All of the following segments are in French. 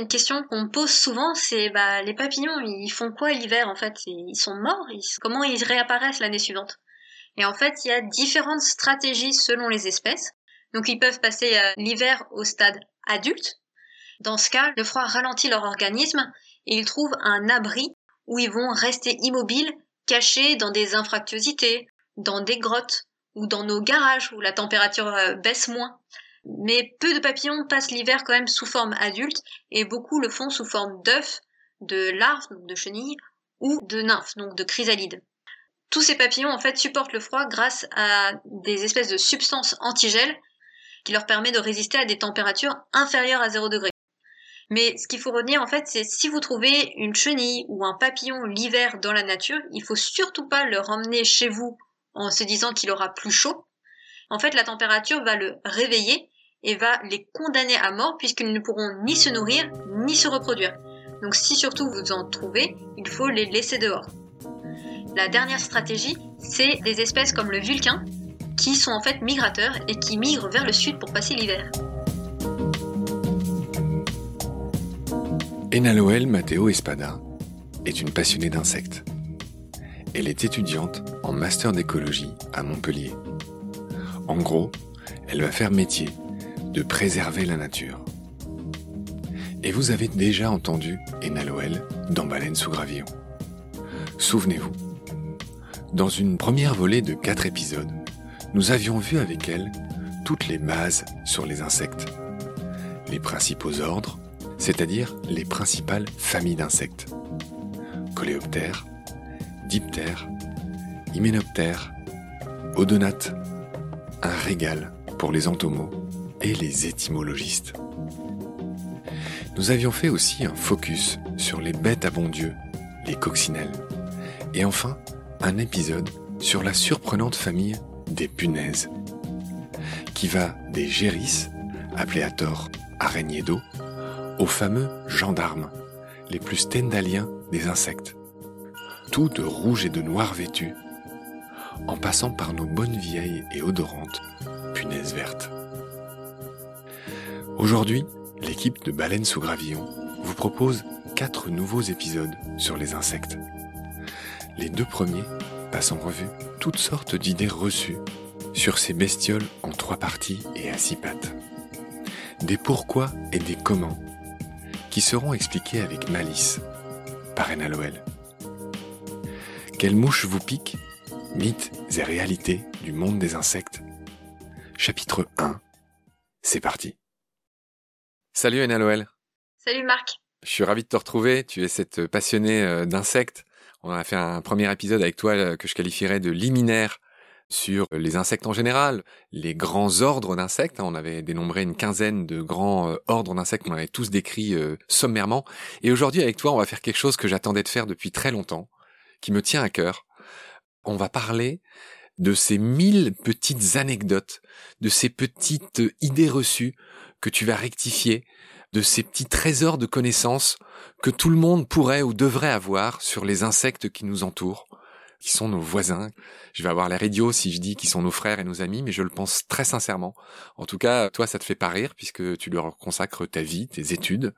une question qu'on me pose souvent, c'est bah, les papillons, ils font quoi l'hiver en fait? Ils sont morts? Comment ils réapparaissent l'année suivante? Et en fait, il y a différentes stratégies selon les espèces. Donc ils peuvent passer euh, l'hiver au stade adulte. Dans ce cas, le froid ralentit leur organisme et ils trouvent un abri où ils vont rester immobiles, cachés dans des infractuosités, dans des grottes ou dans nos garages où la température euh, baisse moins. Mais peu de papillons passent l'hiver quand même sous forme adulte et beaucoup le font sous forme d'œufs, de larves, donc de chenilles, ou de nymphes, donc de chrysalides. Tous ces papillons en fait supportent le froid grâce à des espèces de substances antigel qui leur permet de résister à des températures inférieures à 0 degré. Mais ce qu'il faut retenir en fait, c'est si vous trouvez une chenille ou un papillon l'hiver dans la nature, il faut surtout pas le ramener chez vous en se disant qu'il aura plus chaud. En fait, la température va le réveiller et va les condamner à mort puisqu'ils ne pourront ni se nourrir ni se reproduire. Donc si surtout vous en trouvez, il faut les laisser dehors. La dernière stratégie, c'est des espèces comme le vulcain qui sont en fait migrateurs et qui migrent vers le sud pour passer l'hiver. Enaloel Matteo Espada est une passionnée d'insectes. Elle est étudiante en master d'écologie à Montpellier. En gros, elle va faire métier de préserver la nature. Et vous avez déjà entendu Enaloel dans Baleine sous gravillon. Souvenez-vous, dans une première volée de quatre épisodes, nous avions vu avec elle toutes les bases sur les insectes. Les principaux ordres, c'est-à-dire les principales familles d'insectes. Coléoptères, diptères, hyménoptères, odonates, un régal pour les entomos et les étymologistes. Nous avions fait aussi un focus sur les bêtes à bon Dieu, les coccinelles, et enfin un épisode sur la surprenante famille des punaises, qui va des gérisses, appelées à tort araignées d'eau, aux fameux gendarmes, les plus stendaliens des insectes, tout de rouge et de noir vêtus, en passant par nos bonnes vieilles et odorantes punaises vertes. Aujourd'hui, l'équipe de Baleines sous Gravillon vous propose quatre nouveaux épisodes sur les insectes. Les deux premiers passent en revue toutes sortes d'idées reçues sur ces bestioles en trois parties et à six pattes. Des pourquoi et des comment qui seront expliqués avec malice par Enaloel. Quelle mouche vous pique Mythes et réalités du monde des insectes? Chapitre 1. C'est parti. Salut Enaloel. Salut Marc. Je suis ravi de te retrouver. Tu es cette passionnée euh, d'insectes. On a fait un premier épisode avec toi euh, que je qualifierais de liminaire sur les insectes en général, les grands ordres d'insectes. On avait dénombré une quinzaine de grands euh, ordres d'insectes qu'on avait tous décrits sommairement. Et aujourd'hui, avec toi, on va faire quelque chose que j'attendais de faire depuis très longtemps, qui me tient à cœur. On va parler de ces mille petites anecdotes, de ces petites idées reçues que tu vas rectifier, de ces petits trésors de connaissances que tout le monde pourrait ou devrait avoir sur les insectes qui nous entourent, qui sont nos voisins. Je vais avoir l'air idiot si je dis qu'ils sont nos frères et nos amis, mais je le pense très sincèrement. En tout cas, toi, ça te fait pas rire puisque tu leur consacres ta vie, tes études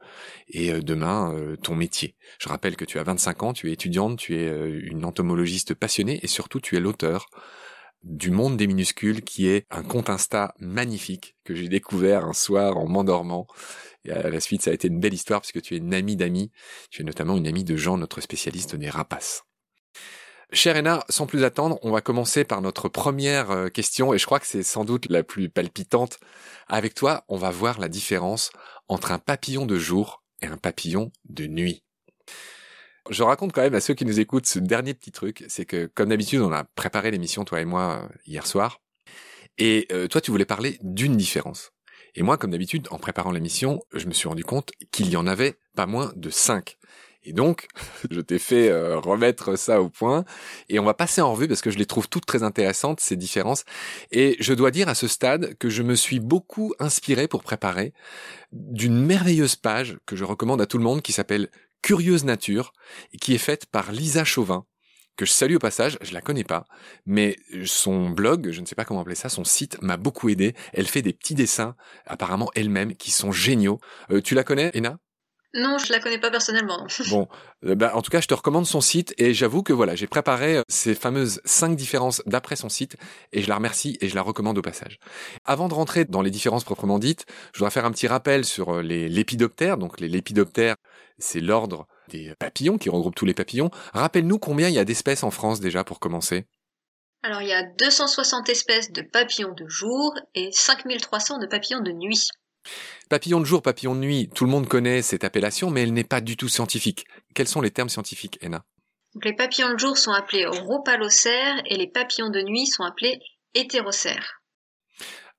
et euh, demain euh, ton métier. Je rappelle que tu as 25 ans, tu es étudiante, tu es euh, une entomologiste passionnée et surtout tu es l'auteur du monde des minuscules qui est un compte Insta magnifique que j'ai découvert un soir en m'endormant. Et à la suite, ça a été une belle histoire puisque tu es une amie d'amis. Tu es notamment une amie de Jean, notre spécialiste des rapaces. Cher Ena, sans plus attendre, on va commencer par notre première euh, question et je crois que c'est sans doute la plus palpitante. Avec toi, on va voir la différence entre un papillon de jour et un papillon de nuit. Je raconte quand même à ceux qui nous écoutent ce dernier petit truc, c'est que comme d'habitude, on a préparé l'émission toi et moi euh, hier soir, et euh, toi tu voulais parler d'une différence. Et moi, comme d'habitude, en préparant l'émission, je me suis rendu compte qu'il y en avait pas moins de cinq. Et donc, je t'ai fait euh, remettre ça au point. Et on va passer en revue parce que je les trouve toutes très intéressantes, ces différences. Et je dois dire à ce stade que je me suis beaucoup inspiré pour préparer d'une merveilleuse page que je recommande à tout le monde qui s'appelle Curieuse Nature, qui est faite par Lisa Chauvin, que je salue au passage, je la connais pas, mais son blog, je ne sais pas comment appeler ça, son site m'a beaucoup aidé. Elle fait des petits dessins, apparemment elle-même, qui sont géniaux. Euh, tu la connais, Ena? Non, je la connais pas personnellement. Bon, euh, bah, en tout cas, je te recommande son site et j'avoue que voilà, j'ai préparé euh, ces fameuses cinq différences d'après son site et je la remercie et je la recommande au passage. Avant de rentrer dans les différences proprement dites, je voudrais faire un petit rappel sur euh, les lépidoptères. Donc les lépidoptères, c'est l'ordre des papillons qui regroupe tous les papillons. Rappelle-nous combien il y a d'espèces en France déjà pour commencer. Alors il y a 260 espèces de papillons de jour et 5300 de papillons de nuit. Papillon de jour, papillon de nuit, tout le monde connaît cette appellation, mais elle n'est pas du tout scientifique. Quels sont les termes scientifiques, Ena Les papillons de jour sont appelés rhopalocères et les papillons de nuit sont appelés hétérocères.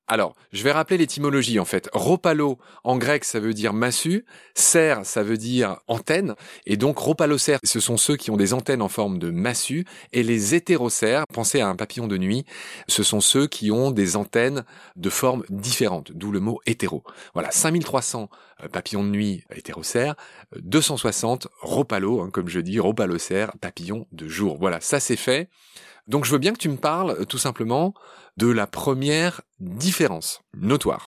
Alors, je vais rappeler l'étymologie en fait. Ropalo en grec ça veut dire massue, cerf ça veut dire antenne, et donc ropalocères ce sont ceux qui ont des antennes en forme de massue, et les hétérocères, pensez à un papillon de nuit, ce sont ceux qui ont des antennes de forme différente, d'où le mot hétéro. Voilà, 5300 euh, papillons de nuit hétérocères, 260 ropalo, hein, comme je dis, ropalocères, papillons de jour. Voilà, ça c'est fait. Donc je veux bien que tu me parles euh, tout simplement de la première différence notoire.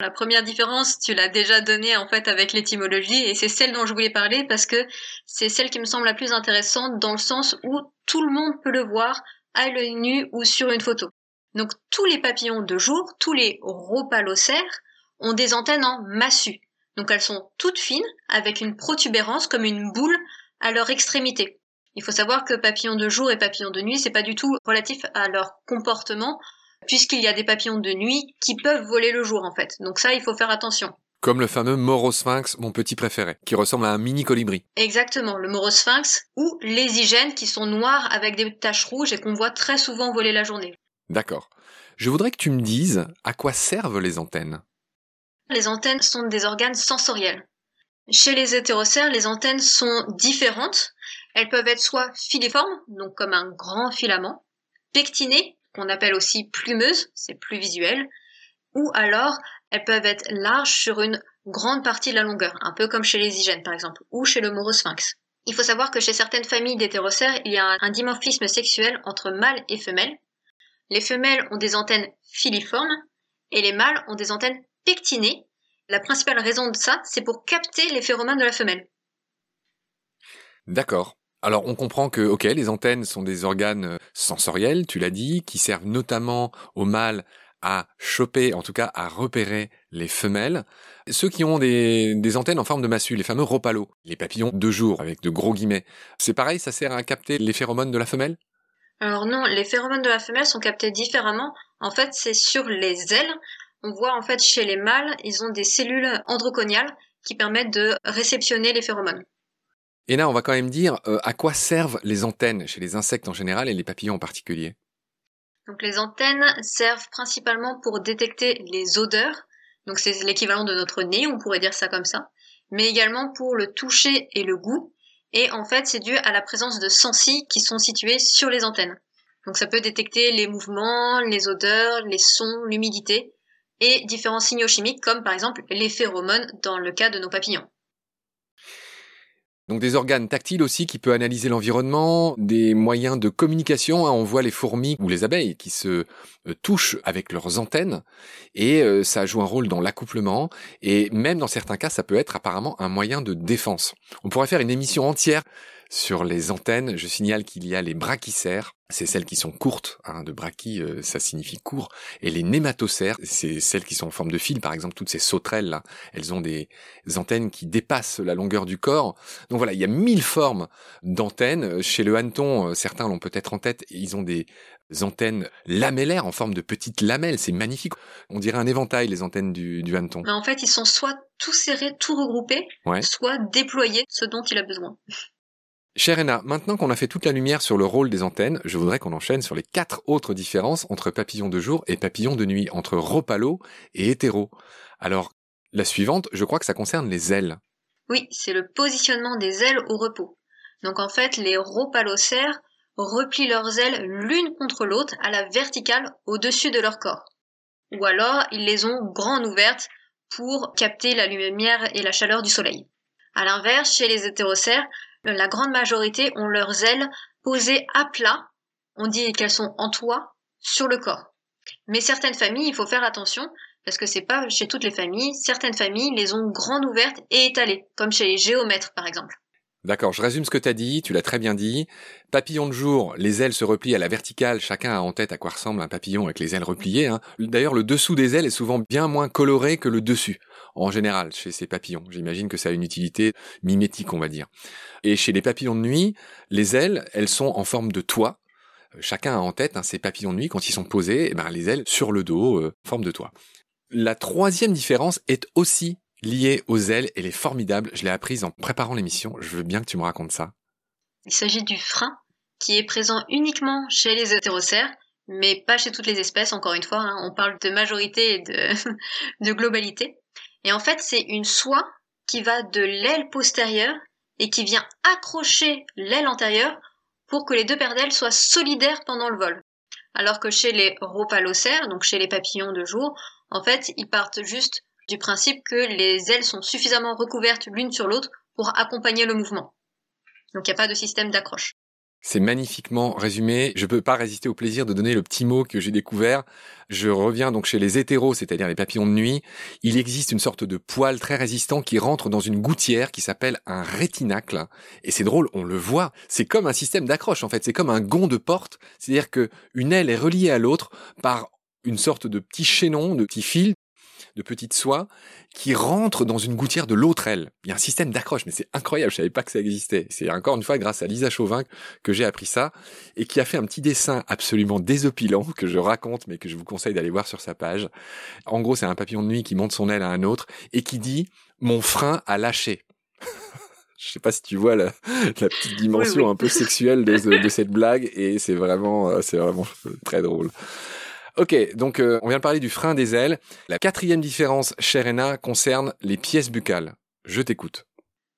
La première différence, tu l'as déjà donnée en fait avec l'étymologie et c'est celle dont je voulais parler parce que c'est celle qui me semble la plus intéressante dans le sens où tout le monde peut le voir à l'œil nu ou sur une photo. Donc tous les papillons de jour, tous les rhopalocères ont des antennes en massue. Donc elles sont toutes fines avec une protubérance comme une boule à leur extrémité. Il faut savoir que papillons de jour et papillons de nuit, c'est pas du tout relatif à leur comportement puisqu'il y a des papillons de nuit qui peuvent voler le jour en fait. Donc ça, il faut faire attention. Comme le fameux morosphinx, mon petit préféré, qui ressemble à un mini colibri. Exactement, le morosphinx ou les hygiènes qui sont noirs avec des taches rouges et qu'on voit très souvent voler la journée. D'accord. Je voudrais que tu me dises à quoi servent les antennes? Les antennes sont des organes sensoriels. Chez les hétérocères, les antennes sont différentes. Elles peuvent être soit filiformes, donc comme un grand filament, pectinées, qu'on appelle aussi plumeuses, c'est plus visuel, ou alors elles peuvent être larges sur une grande partie de la longueur, un peu comme chez les hygiènes par exemple, ou chez le morosphinx. Il faut savoir que chez certaines familles d'hétérocères, il y a un dimorphisme sexuel entre mâles et femelles. Les femelles ont des antennes filiformes et les mâles ont des antennes pectinées. La principale raison de ça, c'est pour capter les phéromones de la femelle. D'accord. Alors on comprend que, ok, les antennes sont des organes euh, sensoriels, tu l'as dit, qui servent notamment aux mâles à choper, en tout cas à repérer les femelles. Ceux qui ont des, antennes en forme de massue, les fameux ropalos, les papillons de jour avec de gros guillemets, c'est pareil, ça sert à capter les phéromones de la femelle? Alors non, les phéromones de la femelle sont captés différemment. En fait, c'est sur les ailes. On voit en fait chez les mâles, ils ont des cellules androconiales qui permettent de réceptionner les phéromones. Et là, on va quand même dire euh, à quoi servent les antennes chez les insectes en général et les papillons en particulier? Donc les antennes servent principalement pour détecter les odeurs. Donc c'est l'équivalent de notre nez, on pourrait dire ça comme ça. Mais également pour le toucher et le goût. Et en fait, c'est dû à la présence de sensi qui sont situés sur les antennes. Donc ça peut détecter les mouvements, les odeurs, les sons, l'humidité et différents signaux chimiques comme par exemple les phéromones dans le cas de nos papillons. Donc des organes tactiles aussi qui peuvent analyser l'environnement, des moyens de communication. Hein. on voit les fourmis ou les abeilles qui se euh, touchent avec leurs antennes et euh, ça joue un rôle dans l'accouplement et même dans certains cas ça peut être apparemment un moyen de défense. On pourrait faire une émission entière sur les antennes, je signale qu'il y a les brachysères, c'est celles qui sont courtes, hein, de brachy, euh, ça signifie court, et les nématocères, c'est celles qui sont en forme de fil, par exemple toutes ces sauterelles là, elles ont des antennes qui dépassent la longueur du corps. Donc voilà, il y a mille formes d'antennes. Chez le hanneton, euh, certains l'ont peut-être en tête, ils ont des antennes lamellaires en forme de petites lamelles, c'est magnifique. On dirait un éventail les antennes du, du hanneton. Mais en fait, ils sont soit tout serrés, tout regroupés, soit déployés, ce dont il a besoin. Cher Ena, maintenant qu'on a fait toute la lumière sur le rôle des antennes, je voudrais qu'on enchaîne sur les quatre autres différences entre papillons de jour et papillons de nuit, entre ropalo et hétéro. Alors, la suivante, je crois que ça concerne les ailes. Oui, c'est le positionnement des ailes au repos. Donc en fait, les ropalocères replient leurs ailes l'une contre l'autre à la verticale au-dessus de leur corps. Ou alors, ils les ont grandes ouvertes pour capter la lumière et la chaleur du soleil. À l'inverse, chez les hétérocères, la grande majorité ont leurs ailes posées à plat. On dit qu'elles sont en toit sur le corps. Mais certaines familles, il faut faire attention Parce que c'est pas chez toutes les familles. Certaines familles les ont grandes ouvertes et étalées, comme chez les géomètres par exemple. D'accord, je résume ce que tu as dit, tu l'as très bien dit. Papillon de jour, les ailes se replient à la verticale, chacun a en tête à quoi ressemble un papillon avec les ailes repliées. Hein. D'ailleurs, le dessous des ailes est souvent bien moins coloré que le dessus, en général, chez ces papillons. J'imagine que ça a une utilité mimétique, on va dire. Et chez les papillons de nuit, les ailes, elles sont en forme de toit. Chacun a en tête hein, ces papillons de nuit, quand ils sont posés, eh ben, les ailes sur le dos, euh, forme de toit. La troisième différence est aussi liée aux ailes. Elle est formidable. Je l'ai apprise en préparant l'émission. Je veux bien que tu me racontes ça. Il s'agit du frein qui est présent uniquement chez les hétérocères, mais pas chez toutes les espèces, encore une fois. Hein. On parle de majorité et de, globalité. Et en fait, c'est une soie qui va de l'aile postérieure et qui vient accrocher l'aile antérieure pour que les deux paires d'ailes soient solidaires pendant le vol. Alors que chez les rhopalocères, donc chez les papillons de jour, en fait, ils partent juste du principe que les ailes sont suffisamment recouvertes l'une sur l'autre pour accompagner le mouvement. Donc il n'y a pas de système d'accroche. C'est magnifiquement résumé. Je ne peux pas résister au plaisir de donner le petit mot que j'ai découvert. Je reviens donc chez les hétéros, c'est-à-dire les papillons de nuit. Il existe une sorte de poil très résistant qui rentre dans une gouttière qui s'appelle un rétinacle. Et c'est drôle, on le voit. C'est comme un système d'accroche, en fait. C'est comme un gond de porte. C'est-à-dire que une aile est reliée à l'autre par une sorte de petit chaînon, de petit fil de petites soies qui rentrent dans une gouttière de l'autre aile. Il y a un système d'accroche, mais c'est incroyable, je savais pas que ça existait. C'est encore une fois grâce à Lisa Chauvin que j'ai appris ça et qui a fait un petit dessin absolument désopilant que je raconte mais que je vous conseille d'aller voir sur sa page. En gros, c'est un papillon de nuit qui monte son aile à un autre et qui dit mon frein a lâché. je sais pas si tu vois la, petite dimension un peu sexuelle de, de cette blague et c'est vraiment euh, c'est vraiment très drôle. Ok, donc euh, on vient de parler du frein des ailes. La quatrième différence, chère Ena, concerne les pièces buccales. Je t'écoute.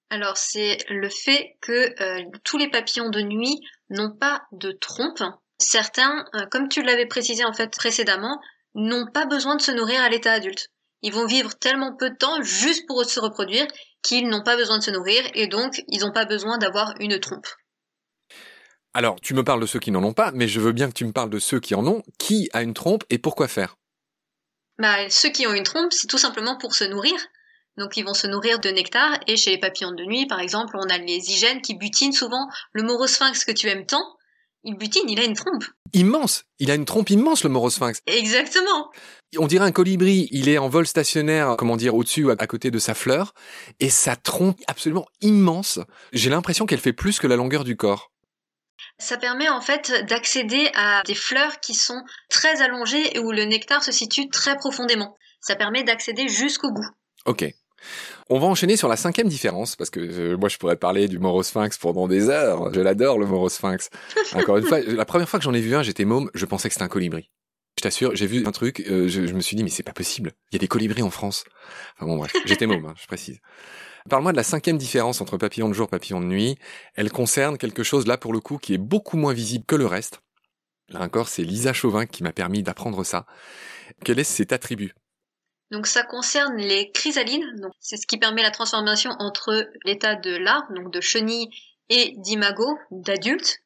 Alors c'est le fait que euh, tous les papillons de nuit n'ont pas de trompe. Certains, euh, comme tu l'avais précisé en fait précédemment, n'ont pas besoin de se nourrir à l'état adulte. Ils vont vivre tellement peu de temps juste pour se reproduire qu'ils n'ont pas besoin de se nourrir et donc ils n'ont pas besoin d'avoir une trompe. Alors, tu me parles de ceux qui n'en ont pas, mais je veux bien que tu me parles de ceux qui en ont. Qui a une trompe et pourquoi faire? Bah, Ceux qui ont une trompe, c'est tout simplement pour se nourrir. Donc ils vont se nourrir de nectar. Et chez les papillons de nuit, par exemple, on a les hygiènes qui butinent souvent. Le morosphinx que tu aimes tant, il butine, il a une trompe. Immense Il a une trompe immense, le morosphinx. Exactement on dirait un colibri, il est en vol stationnaire, comment dire, au-dessus ou à côté de sa fleur, et sa trompe absolument immense. J'ai l'impression qu'elle fait plus que la longueur du corps. Ça permet en fait d'accéder à des fleurs qui sont très allongées et où le nectar se situe très profondément. Ça permet d'accéder jusqu'au bout. Ok. On va enchaîner sur la cinquième différence, parce que euh, moi je pourrais parler du morosphinx pendant des heures. Je l'adore le morosphinx. Encore une fois, la première fois que j'en ai vu un, j'étais môme, je pensais que c'était un colibri. Je t'assure, j'ai vu un truc, euh, je, me suis dit mais c'est pas possible. Il y a des colibris en France. Enfin bon bref, j'étais môme, hein, je précise. Parle-moi de la cinquième différence entre papillon de jour et papillon de nuit. Elle concerne quelque chose là pour le coup qui est beaucoup moins visible que le reste. Là encore, c'est Lisa Chauvin qui m'a permis d'apprendre ça. Quel est cet attribut? Donc ça concerne les chrysalides, c'est ce qui permet la transformation entre l'état de larve, donc de chenille, et d'imago, d'adulte.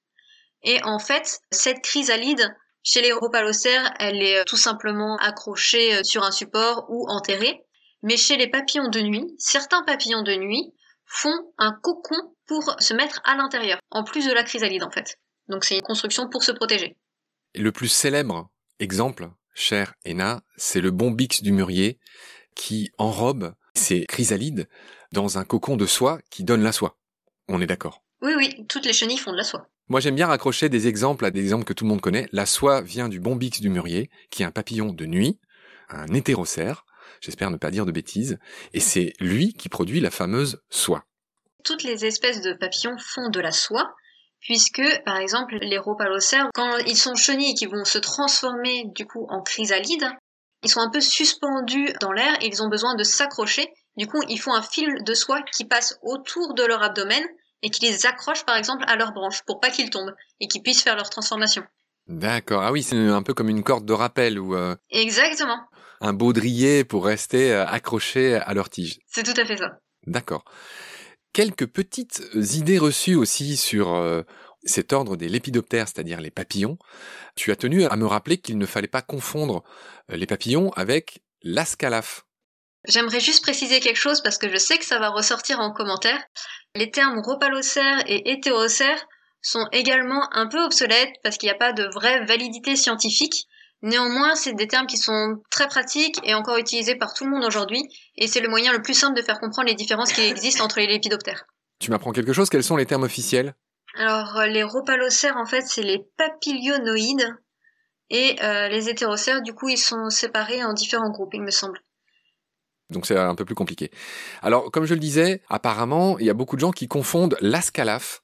Et en fait, cette chrysalide, chez les rhopalocères, elle est tout simplement accrochée sur un support ou enterrée. Mais chez les papillons de nuit, certains papillons de nuit font un cocon pour se mettre à l'intérieur, en plus de la chrysalide en fait. Donc c'est une construction pour se protéger. le plus célèbre exemple, cher Ena, c'est le bombix du mûrier qui enrobe ses chrysalides dans un cocon de soie qui donne la soie. On est d'accord Oui, oui, toutes les chenilles font de la soie. Moi, j'aime bien raccrocher des exemples à des exemples que tout le monde connaît. La soie vient du bombix du mûrier, qui est un papillon de nuit, un hétérocère, j'espère ne pas dire de bêtises, et c'est lui qui produit la fameuse soie. Toutes les espèces de papillons font de la soie, puisque par exemple les rhopalocères, quand ils sont chenilles et qui vont se transformer du coup en chrysalides, ils sont un peu suspendus dans l'air et ils ont besoin de s'accrocher. Du coup, ils font un fil de soie qui passe autour de leur abdomen et qui les accroche par exemple à leurs branches pour pas qu'ils tombent et qu'ils puissent faire leur transformation. D'accord. Ah oui, c'est un peu comme une corde de rappel ou. Euh, Exactement un baudrier pour rester euh, accroché à leur tige. C'est tout à fait ça. D'accord. Quelques petites euh, idées reçues aussi sur euh, cet ordre des lépidoptères, c'est-à-dire les papillons. Tu as tenu à me rappeler qu'il ne fallait pas confondre les papillons avec l'ascalaphe. J'aimerais juste préciser quelque chose parce que je sais que ça va ressortir en commentaire. Les termes ropalocère et hétérocère sont également un peu obsolètes parce qu'il n'y a pas de vraie validité scientifique. Néanmoins, c'est des termes qui sont très pratiques et encore utilisés par tout le monde aujourd'hui, et c'est le moyen le plus simple de faire comprendre les différences qui existent entre les lépidoptères. Tu m'apprends quelque chose? Quels sont les termes officiels? Alors, euh, les ropalocères, en fait, c'est les papilionoïdes, et euh, les hétérocères, du coup, ils sont séparés en différents groupes, il me semble. Donc c'est un peu plus compliqué. Alors, comme je le disais, apparemment, il y a beaucoup de gens qui confondent l'ascalaphe,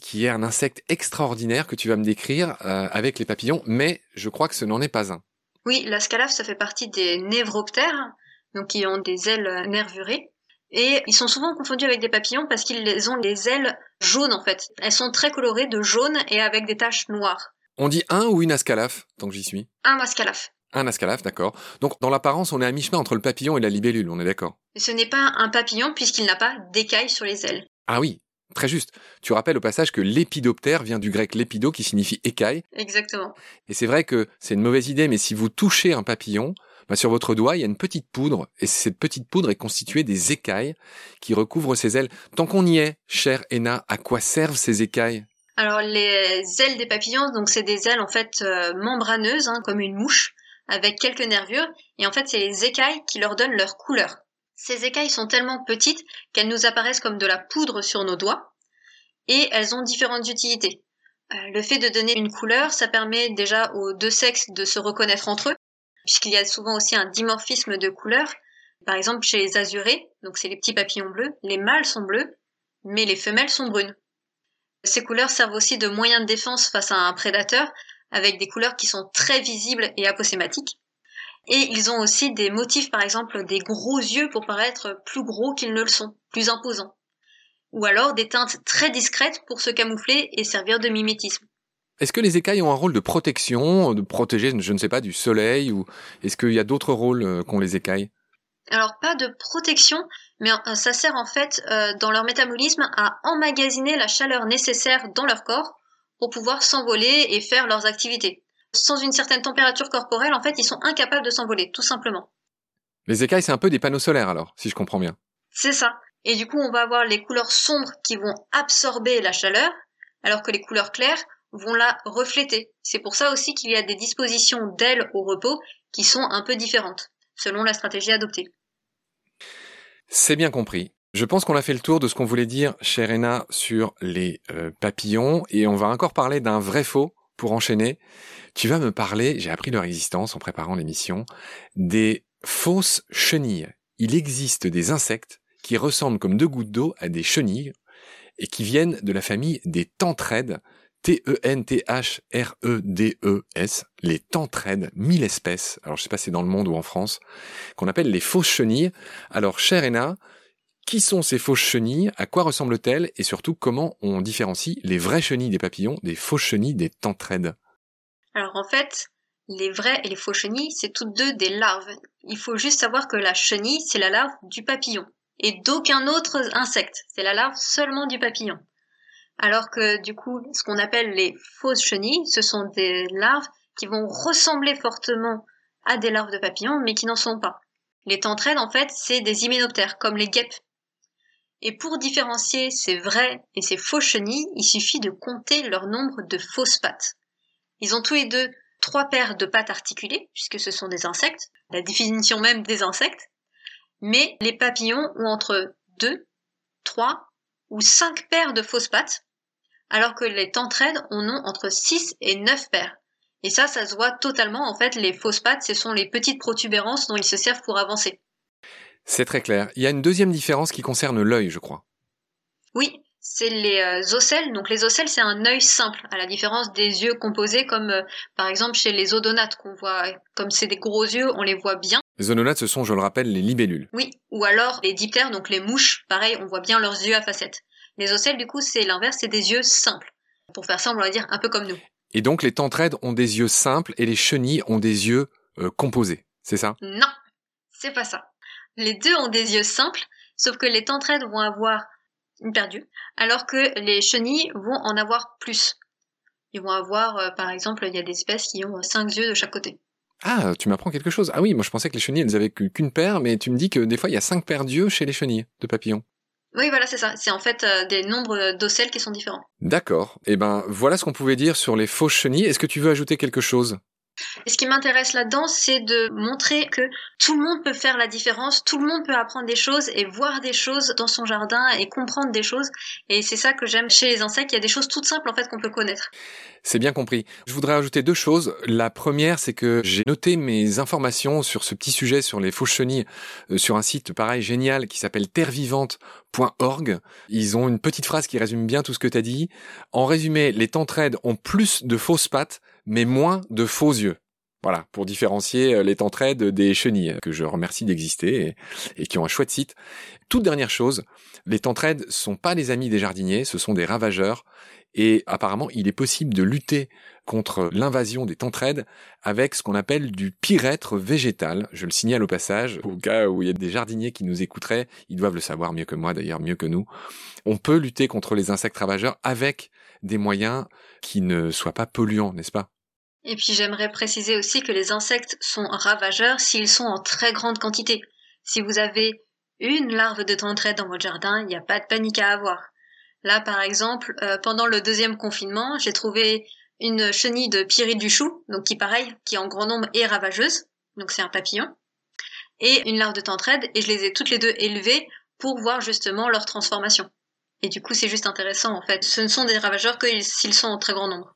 qui est un insecte extraordinaire que tu vas me décrire euh, avec les papillons, mais je crois que ce n'en est pas un. Oui, l'ascalaphe, ça fait partie des névroptères, donc qui ont des ailes nervurées. Et ils sont souvent confondus avec des papillons parce qu'ils ont les ailes jaunes en fait. Elles sont très colorées de jaune et avec des taches noires. On dit un ou une ascalaphe, tant que j'y suis Un ascalaphe. Un ascalaphe, d'accord. Donc dans l'apparence, on est à mi-chemin entre le papillon et la libellule, on est d'accord Ce n'est pas un papillon puisqu'il n'a pas d'écailles sur les ailes. Ah oui, très juste. Tu rappelles au passage que l'épidoptère vient du grec lépido qui signifie écaille. Exactement. Et c'est vrai que c'est une mauvaise idée, mais si vous touchez un papillon, bah, sur votre doigt, il y a une petite poudre, et cette petite poudre est constituée des écailles qui recouvrent ses ailes. Tant qu'on y est, chère Ena, à quoi servent ces écailles? Alors les ailes des papillons, donc c'est des ailes en fait euh, membraneuses, hein, comme une mouche avec quelques nervures, et en fait c'est les écailles qui leur donnent leur couleur. Ces écailles sont tellement petites qu'elles nous apparaissent comme de la poudre sur nos doigts, et elles ont différentes utilités. Euh, le fait de donner une couleur, ça permet déjà aux deux sexes de se reconnaître entre eux, puisqu'il y a souvent aussi un dimorphisme de couleurs. Par exemple, chez les azurés, donc c'est les petits papillons bleus, les mâles sont bleus, mais les femelles sont brunes. Ces couleurs servent aussi de moyen de défense face à un prédateur, avec des couleurs qui sont très visibles et aposématiques. Et ils ont aussi des motifs, par exemple, des gros yeux pour paraître plus gros qu'ils ne le sont, plus imposants. Ou alors des teintes très discrètes pour se camoufler et servir de mimétisme. Est-ce que les écailles ont un rôle de protection, de protéger, je ne sais pas, du soleil, ou est-ce qu'il y a d'autres rôles euh, qu'ont les écailles? Alors pas de protection, mais euh, ça sert en fait euh, dans leur métabolisme à emmagasiner la chaleur nécessaire dans leur corps pour pouvoir s'envoler et faire leurs activités. Sans une certaine température corporelle, en fait, ils sont incapables de s'envoler, tout simplement. Les écailles, c'est un peu des panneaux solaires alors, si je comprends bien. C'est ça. Et du coup, on va avoir les couleurs sombres qui vont absorber la chaleur, alors que les couleurs claires vont la refléter. C'est pour ça aussi qu'il y a des dispositions d'ailes au repos qui sont un peu différentes, selon la stratégie adoptée. C'est bien compris. Je pense qu'on a fait le tour de ce qu'on voulait dire, chère Ena, sur les euh, papillons, et on va encore parler d'un vrai faux pour enchaîner. Tu vas me parler, j'ai appris leur existence en préparant l'émission, des fausses chenilles. Il existe des insectes qui ressemblent comme deux gouttes d'eau à des chenilles et qui viennent de la famille des tentraides, T-E-N-T-H-R-E-D-E-S, les tentraides, mille espèces, alors je sais pas si c'est dans le monde ou en France, qu'on appelle les fausses chenilles. Alors, chère Ena, qui sont ces fausses chenilles À quoi ressemblent-elles Et surtout, comment on différencie les vraies chenilles des papillons des fausses chenilles des tentraides Alors en fait, les vraies et les fausses chenilles, c'est toutes deux des larves. Il faut juste savoir que la chenille, c'est la larve du papillon et d'aucun autre insecte. C'est la larve seulement du papillon. Alors que du coup, ce qu'on appelle les fausses chenilles, ce sont des larves qui vont ressembler fortement à des larves de papillons, mais qui n'en sont pas. Les tentraides, en fait, c'est des hyménoptères, comme les guêpes et pour différencier ces vraies et ces fausses chenilles, il suffit de compter leur nombre de fausses pattes. Ils ont tous les deux trois paires de pattes articulées, puisque ce sont des insectes, la définition même des insectes, mais les papillons ont entre deux, trois ou cinq paires de fausses pattes, alors que les tentraides en ont entre six et neuf paires. Et ça, ça se voit totalement, en fait, les fausses pattes, ce sont les petites protubérances dont ils se servent pour avancer. C'est très clair. Il y a une deuxième différence qui concerne l'œil, je crois. Oui, c'est les euh, ocelles. Donc les ocelles, c'est un œil simple, à la différence des yeux composés, comme euh, par exemple chez les odonates qu'on voit. Comme c'est des gros yeux, on les voit bien. Les odonates, ce sont, je le rappelle, les libellules. Oui, ou alors les diptères, donc les mouches. Pareil, on voit bien leurs yeux à facettes. Les ocelles, du coup, c'est l'inverse, c'est des yeux simples. Pour faire ça, on va dire un peu comme nous. Et donc les tentraides ont des yeux simples et les chenilles ont des yeux euh, composés. C'est ça? Non, c'est pas ça. Les deux ont des yeux simples, sauf que les tentraides vont avoir une paire d'yeux, alors que les chenilles vont en avoir plus. Ils vont avoir, euh, par exemple, il y a des espèces qui ont cinq yeux de chaque côté. Ah, tu m'apprends quelque chose. Ah oui, moi je pensais que les chenilles, elles avaient qu'une paire, mais tu me dis que des fois il y a cinq paires d'yeux chez les chenilles de papillons. Oui, voilà, c'est ça. C'est en fait euh, des nombres d'ocelles qui sont différents. D'accord. Eh ben, voilà ce qu'on pouvait dire sur les fausses chenilles. Est-ce que tu veux ajouter quelque chose? Et ce qui m'intéresse là-dedans, c'est de montrer que tout le monde peut faire la différence, tout le monde peut apprendre des choses et voir des choses dans son jardin et comprendre des choses. Et c'est ça que j'aime chez les insectes, il y a des choses toutes simples en fait qu'on peut connaître. C'est bien compris. Je voudrais ajouter deux choses. La première, c'est que j'ai noté mes informations sur ce petit sujet sur les fausses chenilles euh, sur un site pareil génial qui s'appelle terrevivante.org. Ils ont une petite phrase qui résume bien tout ce que tu as dit. En résumé, les tentraides ont plus de fausses pattes mais moins de faux yeux. Voilà, pour différencier euh, les tentraides des chenilles, que je remercie d'exister et, qui ont un chouette site. Toute dernière chose, les tentraides sont pas les amis des jardiniers, ce sont des ravageurs, et apparemment il est possible de lutter contre l'invasion des tentraides avec ce qu'on appelle du pyrètre végétal. Je le signale au passage, au cas où il y a des jardiniers qui nous écouteraient, ils doivent le savoir mieux que moi d'ailleurs, mieux que nous. On peut lutter contre les insectes ravageurs avec des moyens qui ne soient pas polluants, n'est-ce pas? Et puis j'aimerais préciser aussi que les insectes sont ravageurs s'ils sont en très grande quantité. Si vous avez une larve de tentraide dans votre jardin, il n'y a pas de panique à avoir. Là, par exemple, euh, pendant le deuxième confinement, j'ai trouvé une chenille de pyrite du chou, donc qui pareil, qui en grand nombre est ravageuse, donc c'est un papillon, et une larve de tentraide, et je les ai toutes les deux élevées pour voir justement leur transformation. Et du coup, c'est juste intéressant en fait. Ce ne sont des ravageurs que s'ils sont en très grand nombre.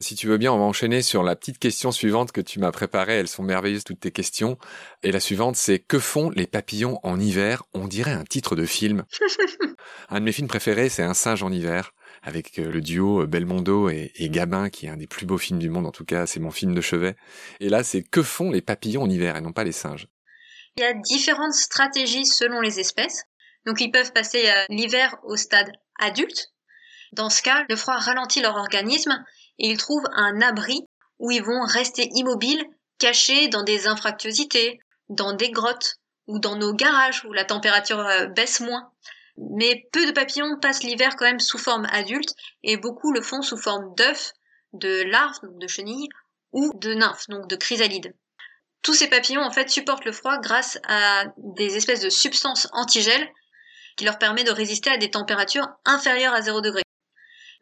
Si tu veux bien, on va enchaîner sur la petite question suivante que tu m'as préparée. Elles sont merveilleuses, toutes tes questions. Et la suivante, c'est que font les papillons en hiver? On dirait un titre de film. un de mes films préférés, c'est Un singe en hiver, avec euh, le duo euh, Belmondo et, Gabin, qui est un des plus beaux films du monde, en tout cas, c'est mon film de chevet. Et là, c'est que font les papillons en hiver? et non pas les singes Il y a différentes stratégies selon les espèces. Donc ils peuvent passer euh, l'hiver au stade adulte. Dans ce cas, le froid ralentit leur organisme et ils trouvent un abri où ils vont rester immobiles, cachés dans des infractuosités, dans des grottes ou dans nos garages où la température euh, baisse moins. Mais peu de papillons passent l'hiver quand même sous forme adulte et beaucoup le font sous forme d'œufs, de larves, donc de chenilles, ou de nymphes, donc de chrysalides. Tous ces papillons en fait supportent le froid grâce à des espèces de substances antigel qui leur permet de résister à des températures inférieures à 0 degré.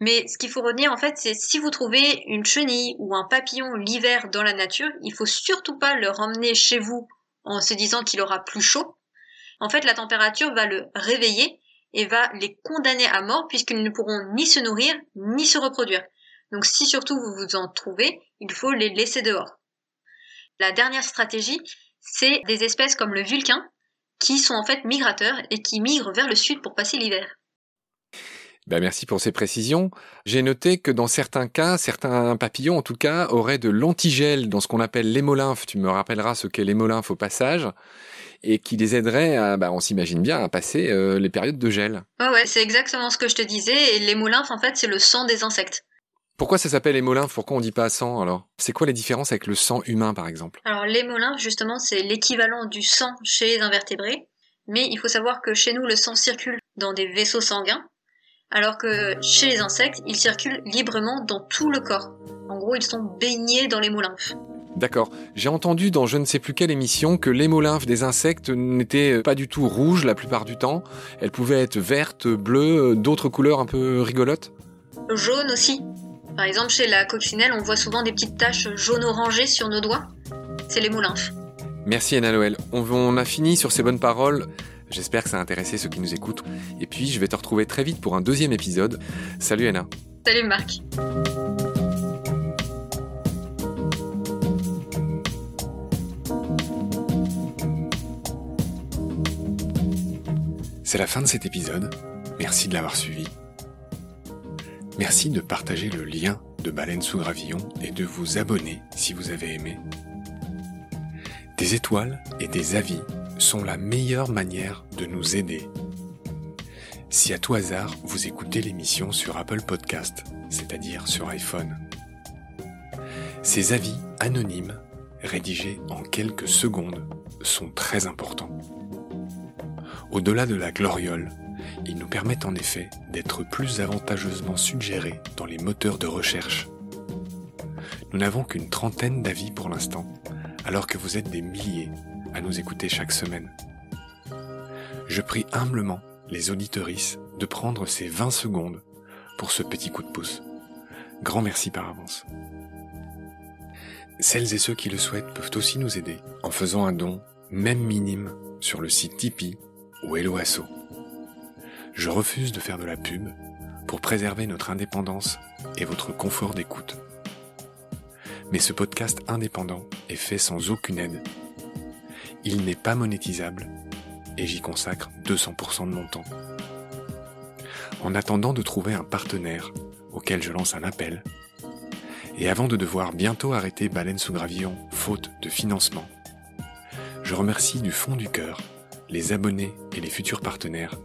Mais ce qu'il faut retenir en fait, c'est si vous trouvez une chenille ou un papillon l'hiver dans la nature, il faut surtout pas le ramener chez vous en se disant qu'il aura plus chaud. En fait, la température va le réveiller et va les condamner à mort puisqu'ils ne pourront ni se nourrir ni se reproduire. Donc si surtout vous vous en trouvez, il faut les laisser dehors. La dernière stratégie, c'est des espèces comme le vulcain qui sont en fait migrateurs et qui migrent vers le sud pour passer l'hiver. Ben merci pour ces précisions. J'ai noté que dans certains cas, certains papillons en tout cas, auraient de l'antigel dans ce qu'on appelle l'hémolymphe. Tu me rappelleras ce qu'est l'hémolymphe au passage et qui les aiderait, à, bah, on s'imagine bien, à passer euh, les périodes de gel. Ouais, ouais, c'est exactement ce que je te disais. Et l'hémolymphe, en fait, c'est le sang des insectes. Pourquoi ça s'appelle hémolymphe? Pourquoi on dit pas sang alors? C'est quoi les différences avec le sang humain, par exemple? Alors l'hémolymphe, justement, c'est l'équivalent du sang chez les invertébrés. Mais il faut savoir que chez nous, le sang circule dans des vaisseaux sanguins alors que chez les insectes, ils circulent librement dans tout le corps. En gros, ils sont baignés dans l'hémolymphe. D'accord. J'ai entendu dans je ne sais plus quelle émission que l'hémolymphe des insectes n'était pas du tout rouge la plupart du temps. Elle pouvait être verte, bleue, d'autres couleurs un peu rigolotes? Jaune aussi. Par exemple, chez la coccinelle, on voit souvent des petites taches jaune-orangées sur nos doigts. C'est l'hémolymphe. Merci Anna Noël. On a fini sur ces bonnes paroles. J'espère que ça a intéressé ceux qui nous écoutent. Et puis, je vais te retrouver très vite pour un deuxième épisode. Salut Anna. Salut Marc. C'est la fin de cet épisode. Merci de l'avoir suivi. Merci de partager le lien de Baleine sous Gravillon et de vous abonner si vous avez aimé. Des étoiles et des avis sont la meilleure manière de nous aider. Si à tout hasard vous écoutez l'émission sur Apple Podcast, c'est-à-dire sur iPhone, ces avis anonymes, rédigés en quelques secondes, sont très importants. Au-delà de la gloriole, ils nous permettent en effet d'être plus avantageusement suggérés dans les moteurs de recherche. Nous n'avons qu'une trentaine d'avis pour l'instant, alors que vous êtes des milliers à nous écouter chaque semaine. Je prie humblement les auditorices de prendre ces 20 secondes pour ce petit coup de pouce. Grand merci par avance. Celles et ceux qui le souhaitent peuvent aussi nous aider en faisant un don, même minime, sur le site Tipeee ou Helloasso. Je refuse de faire de la pub pour préserver notre indépendance et votre confort d'écoute. Mais ce podcast indépendant est fait sans aucune aide. Il n'est pas monétisable et j'y consacre 200% de mon temps. En attendant de trouver un partenaire auquel je lance un appel, et avant de devoir bientôt arrêter Baleine sous Gravillon faute de financement, je remercie du fond du cœur les abonnés et les futurs partenaires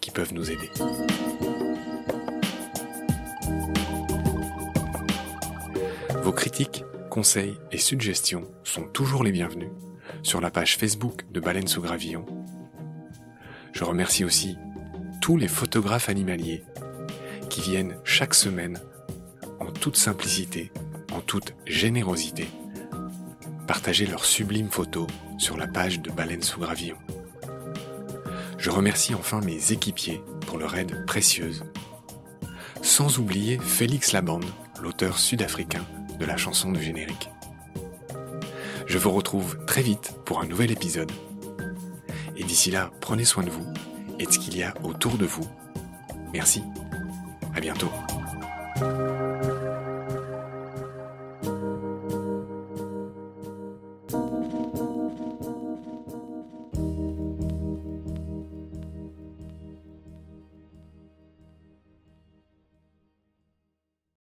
qui peuvent nous aider. Vos critiques, conseils et suggestions sont toujours les bienvenus sur la page Facebook de Baleine sous Gravillon. Je remercie aussi tous les photographes animaliers qui viennent chaque semaine en toute simplicité, en toute générosité, partager leurs sublimes photos sur la page de Baleine sous Gravillon. Je remercie enfin mes équipiers pour leur aide précieuse. Sans oublier Félix Labande, l'auteur sud-africain de la chanson du générique. Je vous retrouve très vite pour un nouvel épisode. Et d'ici là, prenez soin de vous et de ce qu'il y a autour de vous. Merci. À bientôt.